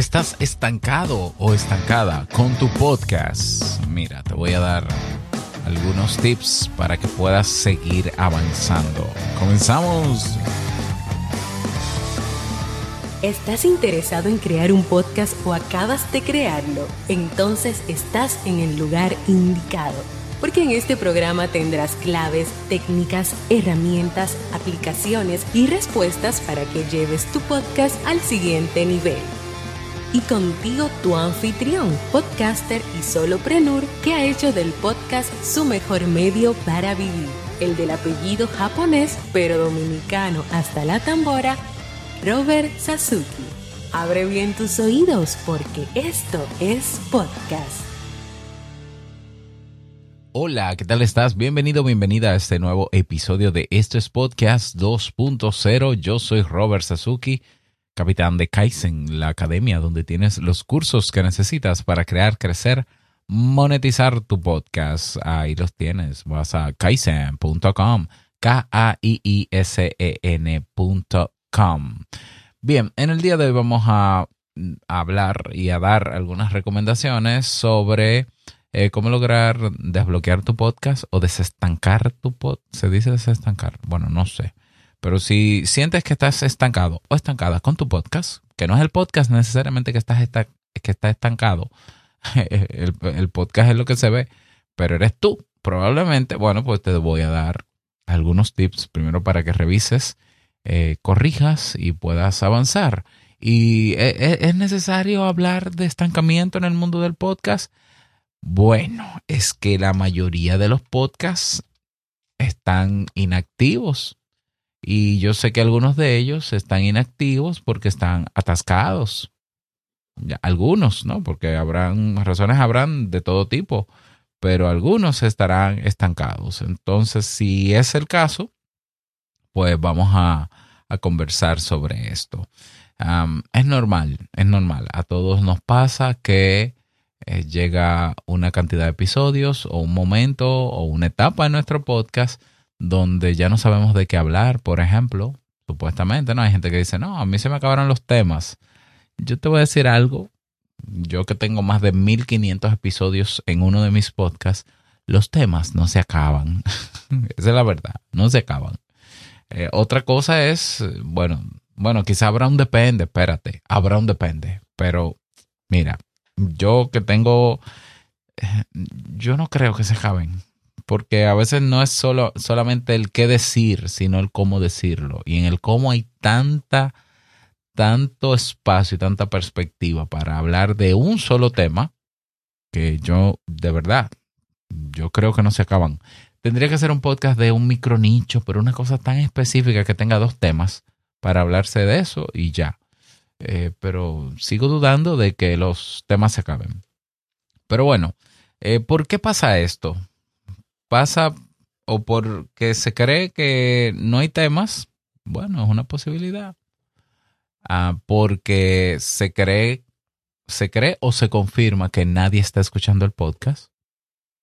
¿Estás estancado o estancada con tu podcast? Mira, te voy a dar algunos tips para que puedas seguir avanzando. Comenzamos. ¿Estás interesado en crear un podcast o acabas de crearlo? Entonces estás en el lugar indicado, porque en este programa tendrás claves, técnicas, herramientas, aplicaciones y respuestas para que lleves tu podcast al siguiente nivel y contigo tu anfitrión, podcaster y soloprenur que ha hecho del podcast su mejor medio para vivir, el del apellido japonés pero dominicano hasta la tambora, Robert Sasuki. Abre bien tus oídos porque esto es podcast. Hola, ¿qué tal estás? Bienvenido, bienvenida a este nuevo episodio de Esto es Podcast 2.0. Yo soy Robert Sasuki capitán de Kaizen, la academia donde tienes los cursos que necesitas para crear, crecer, monetizar tu podcast. Ahí los tienes. Vas a kaizen.com, K-A-I-I-S-E-N.com. Bien, en el día de hoy vamos a hablar y a dar algunas recomendaciones sobre eh, cómo lograr desbloquear tu podcast o desestancar tu podcast. ¿Se dice desestancar? Bueno, no sé. Pero si sientes que estás estancado o estancada con tu podcast, que no es el podcast necesariamente que estás que está estancado, el, podcast es lo que se ve, pero eres tú, probablemente, bueno, pues te voy a dar algunos tips primero para que revises, eh, corrijas y puedas avanzar. ¿Y e, e, es necesario hablar de estancamiento en el mundo del podcast? Bueno, es que la mayoría de los podcasts están inactivos y yo sé que algunos de ellos están inactivos porque están atascados. algunos, ¿no? Porque habrán, razones habrán de todo tipo, pero algunos estarán estancados. Entonces, si es el caso, pues vamos a, conversar sobre esto. es normal, es normal. A todos nos pasa que eh, llega una cantidad de episodios o un momento o una etapa en nuestro podcast donde ya no sabemos de qué hablar, por ejemplo, supuestamente, ¿no? Hay gente que dice, no, a mí se me acabaron los temas. Yo te voy a decir algo, yo que tengo más de 1500 episodios en uno de mis podcasts, los temas no se acaban. Esa es la verdad, no se acaban. Eh, otra cosa es, bueno, bueno, quizá habrá un depende, espérate, habrá un depende, pero mira, yo que tengo, eh, yo no creo que se acaben porque a veces no es solo, solamente el qué decir, sino el cómo decirlo. Y en el cómo hay tanta, tanto espacio y tanta perspectiva para hablar de un solo tema que yo, de verdad, yo creo que no se acaban. Tendría que ser un podcast de un micro nicho, pero una cosa tan específica que tenga dos temas para hablarse de eso y ya. Eh, pero sigo dudando de que los temas se acaben. Pero bueno, eh, ¿por qué pasa esto? Pasa o porque se cree que no hay temas, bueno, es una posibilidad. Ah, porque se cree, se cree o se confirma que nadie está escuchando el podcast.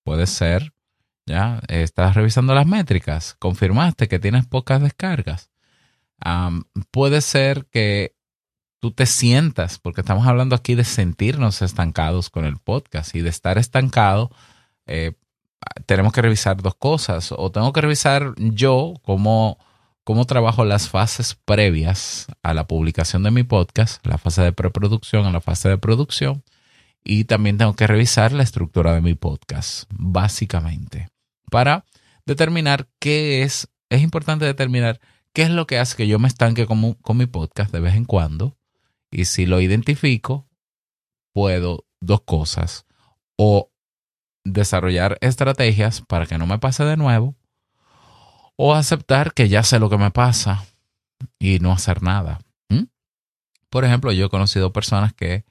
Puede ser, ya, estás revisando las métricas, confirmaste que tienes pocas descargas. puede ser que tú te sientas, porque estamos hablando aquí de sentirnos estancados con el podcast y de estar estancado, eh, tenemos que revisar dos cosas. O tengo que revisar yo cómo, cómo trabajo las fases previas a la publicación de mi podcast, la fase de preproducción a la fase de producción. Y también tengo que revisar la estructura de mi podcast, básicamente, para determinar qué es, es importante determinar qué es lo que hace que yo me estanque con, con mi podcast de vez en cuando. Y si lo identifico, puedo dos cosas. O desarrollar estrategias para que no me pase de nuevo o aceptar que ya sé lo que me pasa y no hacer nada. Por ejemplo, yo he conocido personas que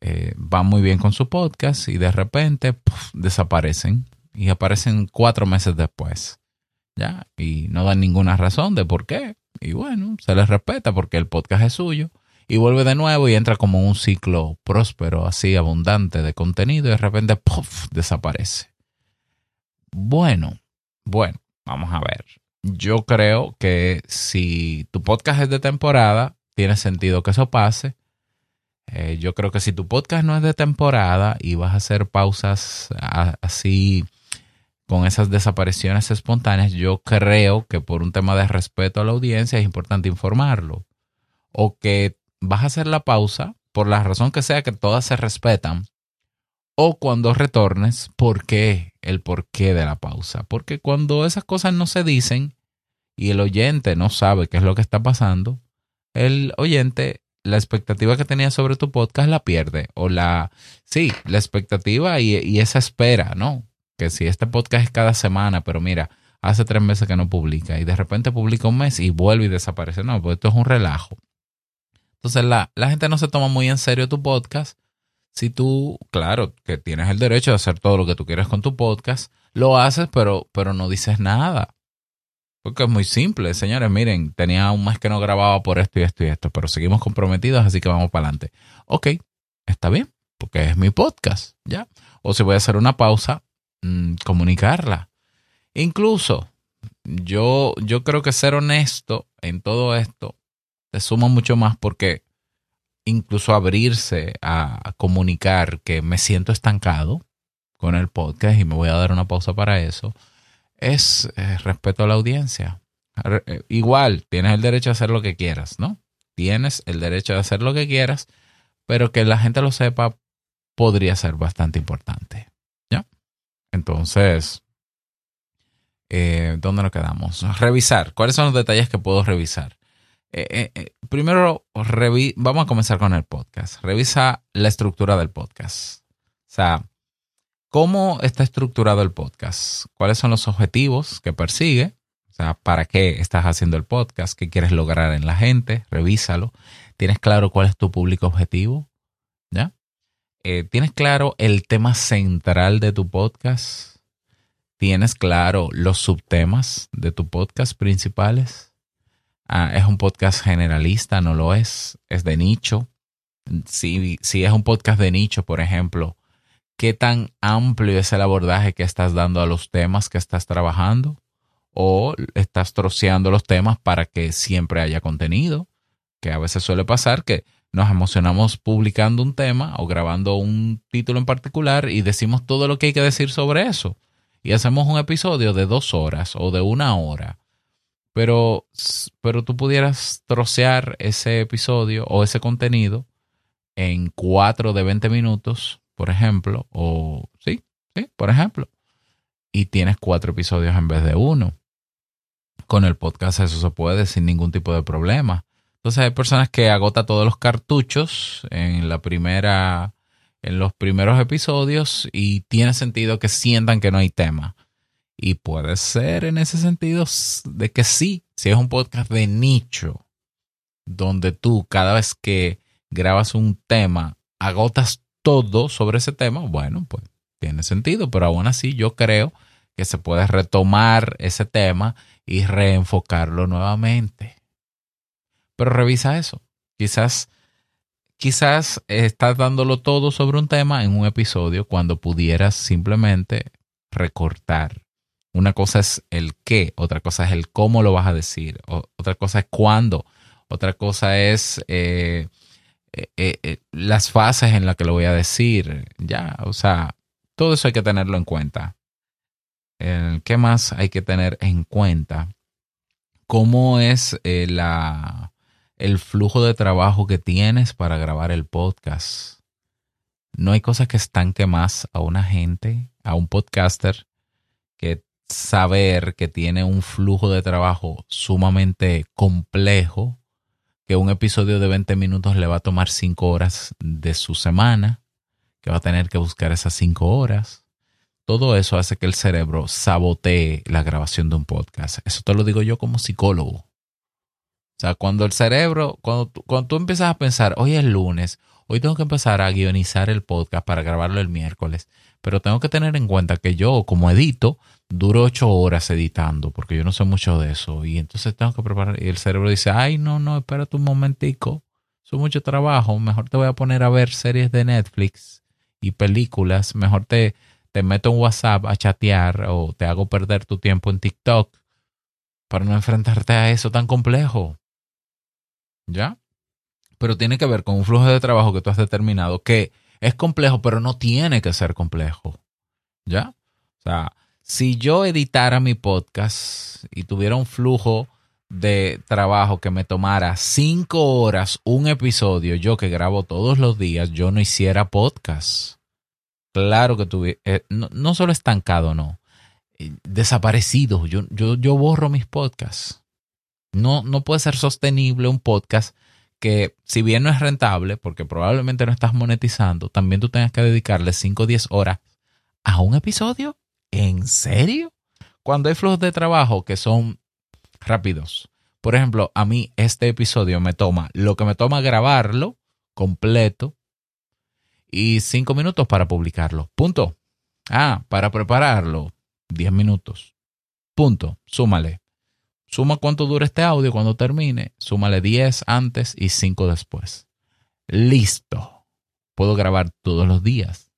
eh, van muy bien con su podcast y de repente desaparecen y aparecen cuatro meses después. ¿Ya? Y no dan ninguna razón de por qué. Y bueno, se les respeta porque el podcast es suyo y vuelve de nuevo y entra como un ciclo próspero, así abundante de contenido y de repente ¡puff! desaparece. Bueno, bueno, vamos a ver. Yo creo que si tu podcast es de temporada, tiene sentido que eso pase. Eh, yo creo que si tu podcast no es de temporada y vas a hacer pausas así con esas desapariciones espontáneas, yo creo que por un tema de respeto a la audiencia es importante informarlo. O que vas a hacer la pausa, por la razón que sea que todas se respetan, o cuando retornes, ¿por qué? El porqué de la pausa. Porque cuando esas cosas no se dicen y el oyente no sabe qué es lo que está pasando, el oyente la expectativa que tenía sobre tu podcast la pierde. O la, sí, la expectativa y, esa espera, ¿no? Que si este podcast es cada semana, pero mira, hace tres meses que no publica y de repente publica un mes y vuelve y desaparece. No, pues esto es un relajo. Entonces la, la gente no se toma muy en serio tu podcast. Si tú, claro, que tienes el derecho de hacer todo lo que tú quieres con tu podcast, lo haces, pero, pero no dices nada. Porque es muy simple, señores. Miren, tenía un mes que no grababa por esto y esto y esto, pero seguimos comprometidos, así que vamos para adelante. Ok, está bien, porque es mi podcast, ¿ya? O si voy a hacer una pausa, mm, comunicarla. Incluso, yo, yo creo que ser honesto en todo esto te suma mucho más porque incluso abrirse a comunicar que me siento estancado con el podcast y me voy a dar una pausa para eso es eh, respeto a la audiencia. Eh, igual, tienes el derecho a hacer lo que quieras, ¿no? Tienes el derecho a hacer lo que quieras, pero que la gente lo sepa podría ser bastante importante. ¿Ya? Entonces, eh, ¿dónde nos quedamos? Revisar. ¿Cuáles son los detalles que puedo revisar? Primero, vamos a comenzar con el podcast. Revisa la estructura del podcast. O sea, ¿Cómo está estructurado el podcast? ¿Cuáles son los objetivos que persigue? O sea, ¿para qué estás haciendo el podcast? ¿Qué quieres lograr en la gente? Revísalo. ¿Tienes claro cuál es tu público objetivo? ¿Ya? Eh, ¿Tienes claro el tema central de tu podcast? ¿Tienes claro los subtemas de tu podcast principales? Ah, ¿Es un podcast generalista? ¿No lo es? ¿Es de nicho? Si, si es un podcast de nicho, por ejemplo, qué tan amplio es el abordaje que estás dando a los temas que estás trabajando o estás troceando los temas para que siempre haya contenido, que a veces suele pasar que nos emocionamos publicando un tema o grabando un título en particular y decimos todo lo que hay que decir sobre eso. Y hacemos un episodio de dos horas o de una hora. Pero, pero tú pudieras trocear ese episodio o ese contenido en cuatro de 20 minutos por ejemplo, o sí, sí, por ejemplo, y tienes cuatro episodios en vez de uno. Con el podcast eso se puede sin ningún tipo de problema. Entonces hay personas que agotan todos los cartuchos en la primera, en los primeros episodios y tiene sentido que sientan que no hay tema. Y puede ser en ese sentido de que sí, si es un podcast de nicho, donde tú cada vez que grabas un tema agotas todo sobre ese tema, bueno, pues tiene sentido, pero aún así yo creo que se puede retomar ese tema y reenfocarlo nuevamente. Pero revisa eso. Quizás, quizás estás dándolo todo sobre un tema en un episodio cuando pudieras simplemente recortar. Una cosa es el qué, otra cosa es el cómo lo vas a decir, otra cosa es cuándo, otra cosa es eh, eh, eh, las fases en las que lo voy a decir, ya, o sea, todo eso hay que tenerlo en cuenta. ¿Qué más hay que tener en cuenta? ¿Cómo es la, el flujo de trabajo que tienes para grabar el podcast? No hay cosa que estanque más a una gente, a un podcaster, que saber que tiene un flujo de trabajo sumamente complejo que un episodio de 20 minutos le va a tomar 5 horas de su semana, que va a tener que buscar esas 5 horas. Todo eso hace que el cerebro sabotee la grabación de un podcast. Eso te lo digo yo como psicólogo. O sea, cuando el cerebro, cuando, cuando tú empiezas a pensar, hoy es lunes, hoy tengo que empezar a guionizar el podcast para grabarlo el miércoles, pero tengo que tener en cuenta que yo, como edito, duro ocho horas editando, porque yo no sé mucho de eso. Y entonces tengo que preparar. Y el cerebro dice, ay, no, no, espérate un momentico. Es mucho trabajo. Mejor te voy a poner a ver series de Netflix y películas. Mejor te, te meto en WhatsApp a chatear o te hago perder tu tiempo en TikTok para no enfrentarte a eso tan complejo. ¿Ya? pero tiene que ver con un flujo de trabajo que tú has determinado que es complejo, pero no tiene que ser complejo. ¿Ya? O sea, si yo editara mi podcast y tuviera un flujo de trabajo que me tomara cinco horas un episodio, yo que grabo todos los días, yo no hiciera podcast. Claro que tuve, eh, no, solo estancado, no, eh, desaparecido. Yo, yo, yo borro mis podcasts. No, no puede ser sostenible un podcast que, si bien no es rentable, porque probablemente no estás monetizando, también tú tengas que dedicarle 5 o 10 horas a un episodio. ¿En serio? Cuando hay flujos de trabajo que son rápidos. Por ejemplo, a mí este episodio me toma lo que me toma grabarlo completo y cinco minutos para publicarlo. Punto. Ah, para prepararlo, diez minutos. Punto. Súmale. Suma cuánto dura este audio cuando termine. Súmale diez antes y cinco después. Listo. Puedo grabar todos los días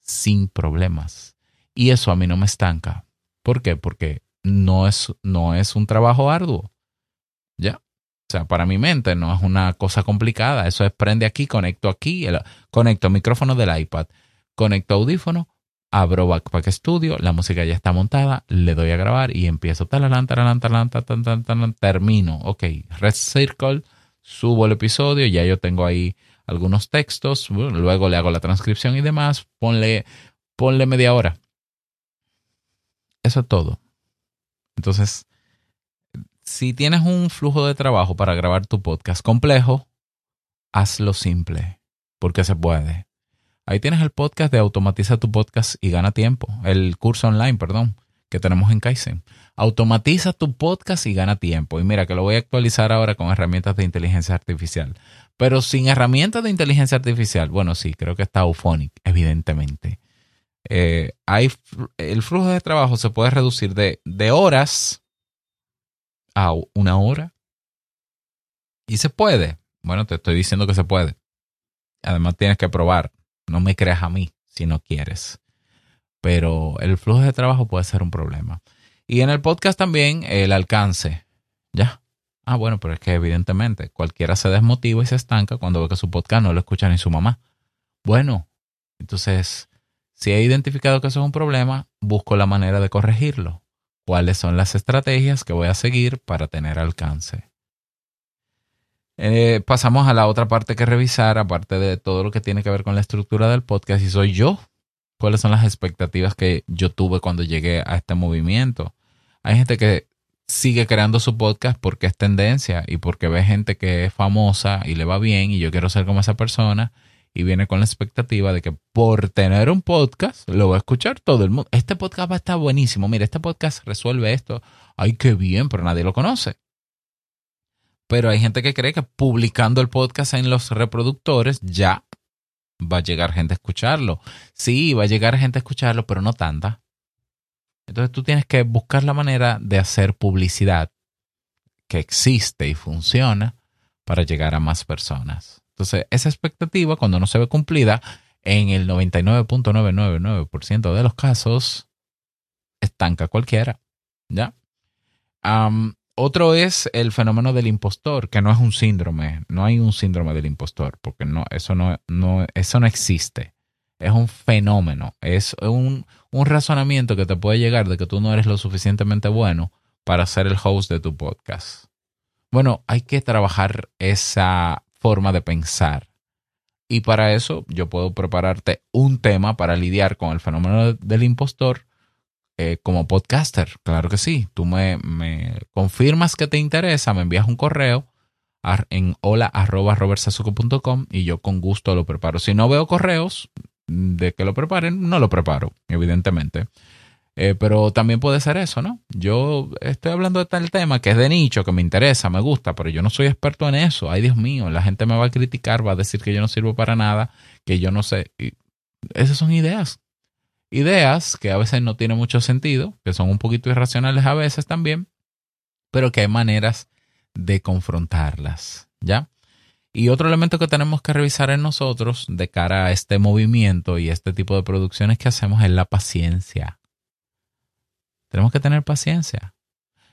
sin problemas. Y eso a mí no me estanca. ¿Por qué? Porque no es, no es un trabajo arduo. ¿Ya? O sea, para mi mente no es una cosa complicada. Eso es prende aquí, conecto aquí, conecto micrófono del iPad, conecto audífono, abro Backpack Studio, la música ya está montada, le doy a grabar y empiezo talalán, talalán, talalán, talalán, termino. Ok, Red Circle, subo el episodio, ya yo tengo ahí algunos textos, luego le hago la transcripción y demás, ponle, ponle media hora. Eso es todo. Entonces, si tienes un flujo de trabajo para grabar tu podcast complejo, hazlo simple, porque se puede. Ahí tienes el podcast de Automatiza tu podcast y gana tiempo. El curso online, perdón, que tenemos en Kaizen. Automatiza tu podcast y gana tiempo. Y mira que lo voy a actualizar ahora con herramientas de inteligencia artificial. Pero sin herramientas de inteligencia artificial, bueno, sí, creo que está Auphonic, evidentemente. Eh, hay, el flujo de trabajo se puede reducir de, de horas a una hora. Y se puede. Bueno, te estoy diciendo que se puede. Además tienes que probar. No me creas a mí si no quieres. Pero el flujo de trabajo puede ser un problema. Y en el podcast también el alcance. ¿Ya? Ah, bueno, pero es que evidentemente cualquiera se desmotiva y se estanca cuando ve que su podcast no lo escucha ni su mamá. Bueno, entonces si he identificado que eso es un problema, busco la manera de corregirlo. ¿Cuáles son las estrategias que voy a seguir para tener alcance? Eh, pasamos a la otra parte que revisar, aparte de todo lo que tiene que ver con la estructura del podcast, y soy yo. ¿Cuáles son las expectativas que yo tuve cuando llegué a este movimiento? Hay gente que sigue creando su podcast porque es tendencia y porque ve gente que es famosa y le va bien y yo quiero ser como esa persona y viene con la expectativa de que por tener un podcast lo va a escuchar todo el mundo. Este podcast va a estar buenísimo. Mira, este podcast resuelve esto. Ay, qué bien, pero nadie lo conoce. Pero hay gente que cree que publicando el podcast en los reproductores ya va a llegar gente a escucharlo. Sí, va a llegar gente a escucharlo, pero no tanta. Entonces tú tienes que buscar la manera de hacer publicidad que existe y funciona para llegar a más personas. Entonces, esa expectativa, cuando no se ve cumplida, en el 99.999% de los casos, estanca cualquiera. ¿Ya? otro es el fenómeno del impostor, que no es un síndrome, no hay un síndrome del impostor, porque no, eso, no, no, eso no existe. Es un fenómeno, es un, un razonamiento que te puede llegar de que tú no eres lo suficientemente bueno para ser el host de tu podcast. Bueno, hay que trabajar esa forma de pensar. Y para eso yo puedo prepararte un tema para lidiar con el fenómeno del impostor eh, como podcaster. Claro que sí. Tú me, me, confirmas que te interesa, me envías un correo en hola arroba y yo con gusto lo preparo. Si no veo correos de que lo preparen, no lo preparo, evidentemente. Eh, pero también puede ser eso, ¿no? Yo estoy hablando de tal tema que es de nicho, que me interesa, me gusta, pero yo no soy experto en eso. Ay, Dios mío, la gente me va a criticar, va a decir que yo no sirvo para nada, que yo no sé. Esas son ideas. Ideas que a veces no tienen mucho sentido, que son un poquito irracionales a veces también, pero que hay maneras de confrontarlas, ¿ya? Y otro elemento que tenemos que revisar en nosotros de cara a este movimiento y este tipo de producciones que hacemos es la paciencia tenemos que tener paciencia.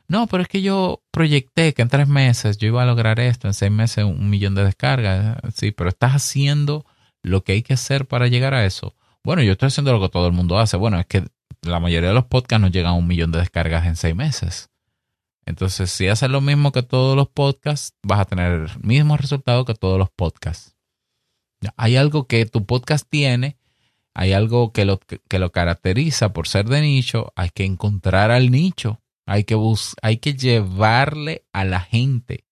no, pero es que yo proyecté que en tres meses yo iba a lograr esto, en seis meses un millón de descargas. Sí, pero estás haciendo lo que hay que hacer para llegar a eso. Bueno, yo estoy haciendo lo que todo el mundo hace. Bueno, es que la mayoría de los podcasts no llegan a un millón de descargas en seis meses. Entonces, si haces lo mismo que todos los podcasts, vas a tener el mismo resultado que todos los podcasts. Hay algo que tu podcast tiene, hay algo que lo, que lo caracteriza por ser de nicho, hay que encontrar al nicho, hay que, hay que llevarle a la gente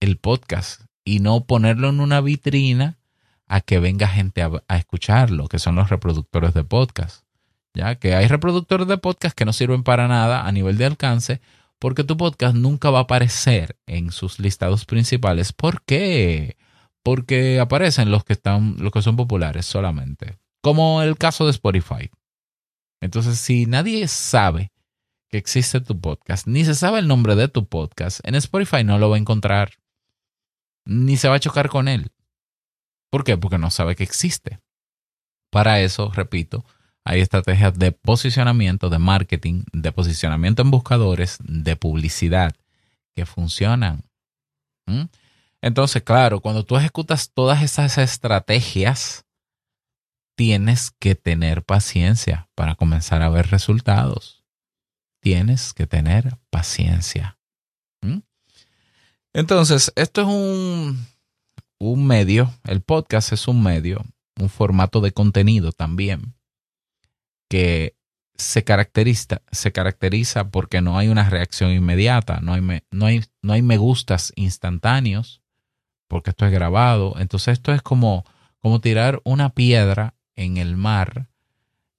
el podcast y no ponerlo en una vitrina a que venga gente a, escucharlo, que son los reproductores de podcast. Ya que hay reproductores de podcast que no sirven para nada a nivel de alcance, porque tu podcast nunca va a aparecer en sus listados principales. ¿Por qué? Porque aparecen los que están, los que son populares solamente. Como el caso de Spotify. Entonces, si nadie sabe que existe tu podcast, ni se sabe el nombre de tu podcast, en Spotify no lo va a encontrar, ni se va a chocar con él. ¿Por qué? Porque no sabe que existe. Para eso, repito, hay estrategias de posicionamiento, de marketing, de posicionamiento en buscadores, de publicidad que funcionan. ¿Mm? Entonces, claro, cuando tú ejecutas todas esas estrategias, tienes que tener paciencia para comenzar a ver resultados. Tienes que tener paciencia. ¿Mm? Entonces, esto es un, un medio, el podcast es un medio, un formato de contenido también que se caracteriza, se caracteriza porque no hay una reacción inmediata, no hay, me, no, hay, no hay me gustas instantáneos, porque esto es grabado. Entonces esto es como, como tirar una piedra en el mar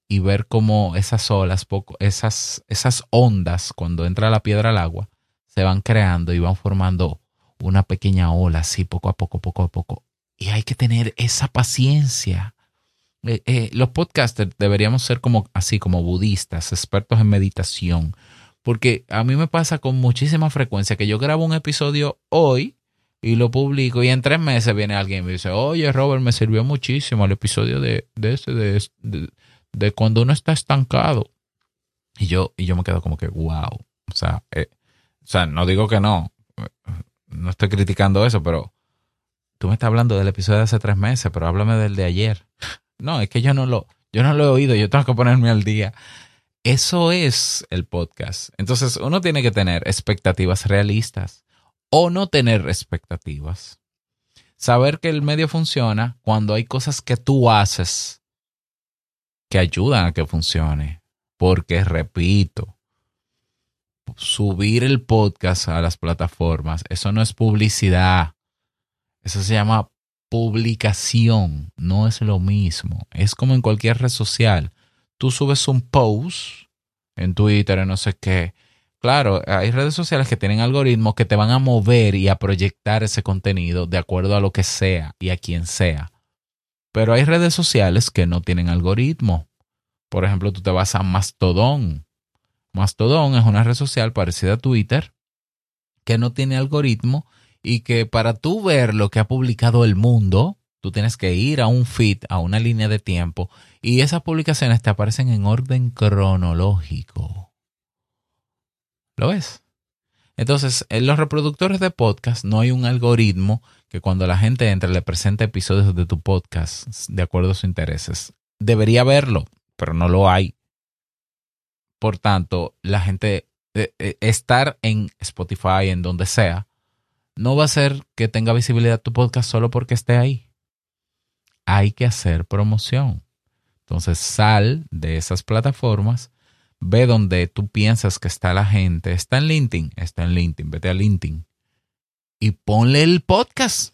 y ver cómo esas olas, esas, esas ondas, cuando entra la piedra al agua, se van creando y van formando una pequeña ola así poco a poco, poco a poco. Y hay que tener esa paciencia eh, eh, los podcasters deberíamos ser como así, como budistas, expertos en meditación. Porque a mí me pasa con muchísima frecuencia que yo grabo un episodio hoy y lo publico y en tres meses viene alguien y me dice, oye Robert, me sirvió muchísimo el episodio de, de ese, de, de, cuando uno está estancado. Y yo, y yo me quedo como que, wow. O sea, eh, o sea, no digo que no, no estoy criticando eso, pero tú me estás hablando del episodio de hace tres meses, pero háblame del de ayer. No, es que yo no lo, yo no lo he oído, yo tengo que ponerme al día. Eso es el podcast. Entonces uno tiene que tener expectativas realistas o no tener expectativas. Saber que el medio funciona cuando hay cosas que tú haces que ayudan a que funcione. Porque, repito, subir el podcast a las plataformas, eso no es publicidad. Eso se llama publicación no es lo mismo. Es como en cualquier red social. Tú subes un post en Twitter, en no sé qué. Claro, hay redes sociales que tienen algoritmos que te van a mover y a proyectar ese contenido de acuerdo a lo que sea y a quien sea. Pero hay redes sociales que no tienen algoritmo. Por ejemplo, tú te vas a Mastodon. Mastodon es una red social parecida a Twitter que no tiene algoritmo y que para tú ver lo que ha publicado el mundo, tú tienes que ir a un feed, a una línea de tiempo, y esas publicaciones te aparecen en orden cronológico. ¿Lo ves? Entonces, en los reproductores de podcast no hay un algoritmo que cuando la gente entra le presente episodios de tu podcast de acuerdo a sus intereses. Debería haberlo, pero no lo hay. Por tanto, la gente, eh, eh, estar en Spotify, en donde sea, no va a ser que tenga visibilidad tu podcast solo porque esté ahí. Hay que hacer promoción. Entonces sal de esas plataformas, ve donde tú piensas que está la gente. Está en LinkedIn, está en LinkedIn, vete a LinkedIn y ponle el podcast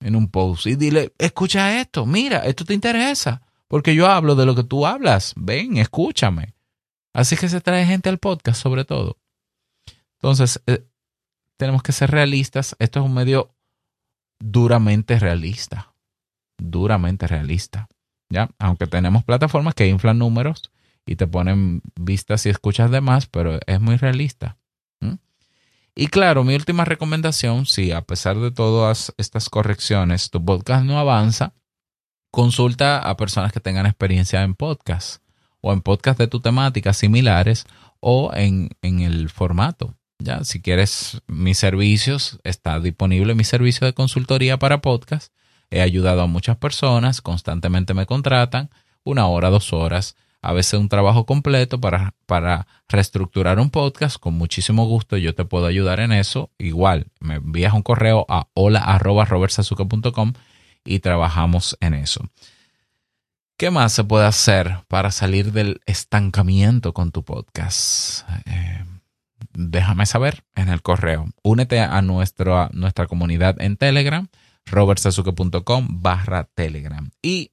en un post y dile, escucha esto, mira, esto te interesa, porque yo hablo de lo que tú hablas, ven, escúchame. Así que se trae gente al podcast sobre todo. Entonces, eh, tenemos que ser realistas. Esto es un medio duramente realista. Duramente realista. ¿Ya? Aunque tenemos plataformas que inflan números y te ponen vistas y escuchas de más, pero es muy realista. Y claro, mi última recomendación, si a pesar de todas estas correcciones tu podcast no avanza, consulta a personas que tengan experiencia en podcast o en podcast de tu temática similares o en, en el formato Ya, si quieres mis servicios, está disponible mi servicio de consultoría para podcast. He ayudado a muchas personas, constantemente me contratan, una hora, dos horas, a veces un trabajo completo para, para reestructurar un podcast. Con muchísimo gusto yo te puedo ayudar en eso. Igual, me envías un correo a hola.robertsazuka.com y trabajamos en eso. ¿Qué más se puede hacer para salir del estancamiento con tu podcast? Eh, déjame saber en el correo. Únete a, nuestro, nuestra comunidad en Telegram, robertsazuke.com barra Telegram. Y